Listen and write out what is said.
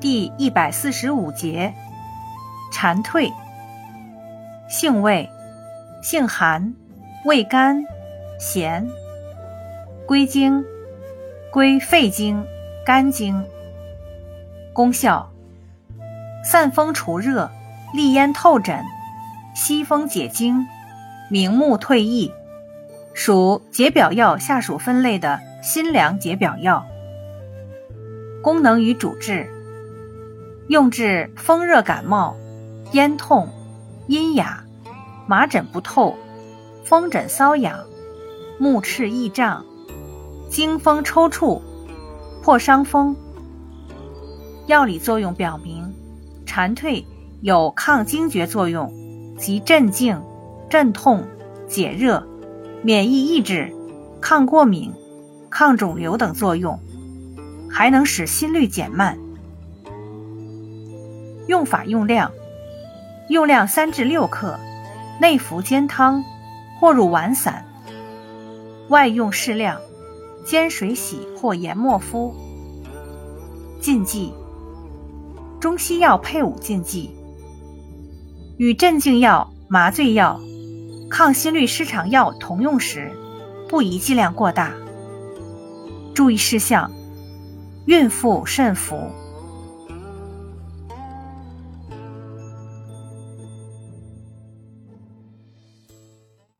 第一百四十五节，蝉蜕。性味，性寒，味甘，咸。归经，归肺经、肝经。功效，散风除热，利咽透疹，息风解痉，明目退翳。属解表药下属分类的辛凉解表药。功能与主治。用治风热感冒、咽痛、阴哑、麻疹不透、风疹瘙痒、目赤翳胀、惊风抽搐、破伤风。药理作用表明，蝉蜕有抗惊厥作用及镇静、镇痛、解热、免疫抑制、抗过敏、抗肿瘤等作用，还能使心率减慢。用法用量：用量三至六克，内服煎汤，或入丸散；外用适量，煎水洗或研末敷。禁忌：中西药配伍禁忌。与镇静药、麻醉药、抗心律失常药同用时，不宜剂量过大。注意事项：孕妇慎服。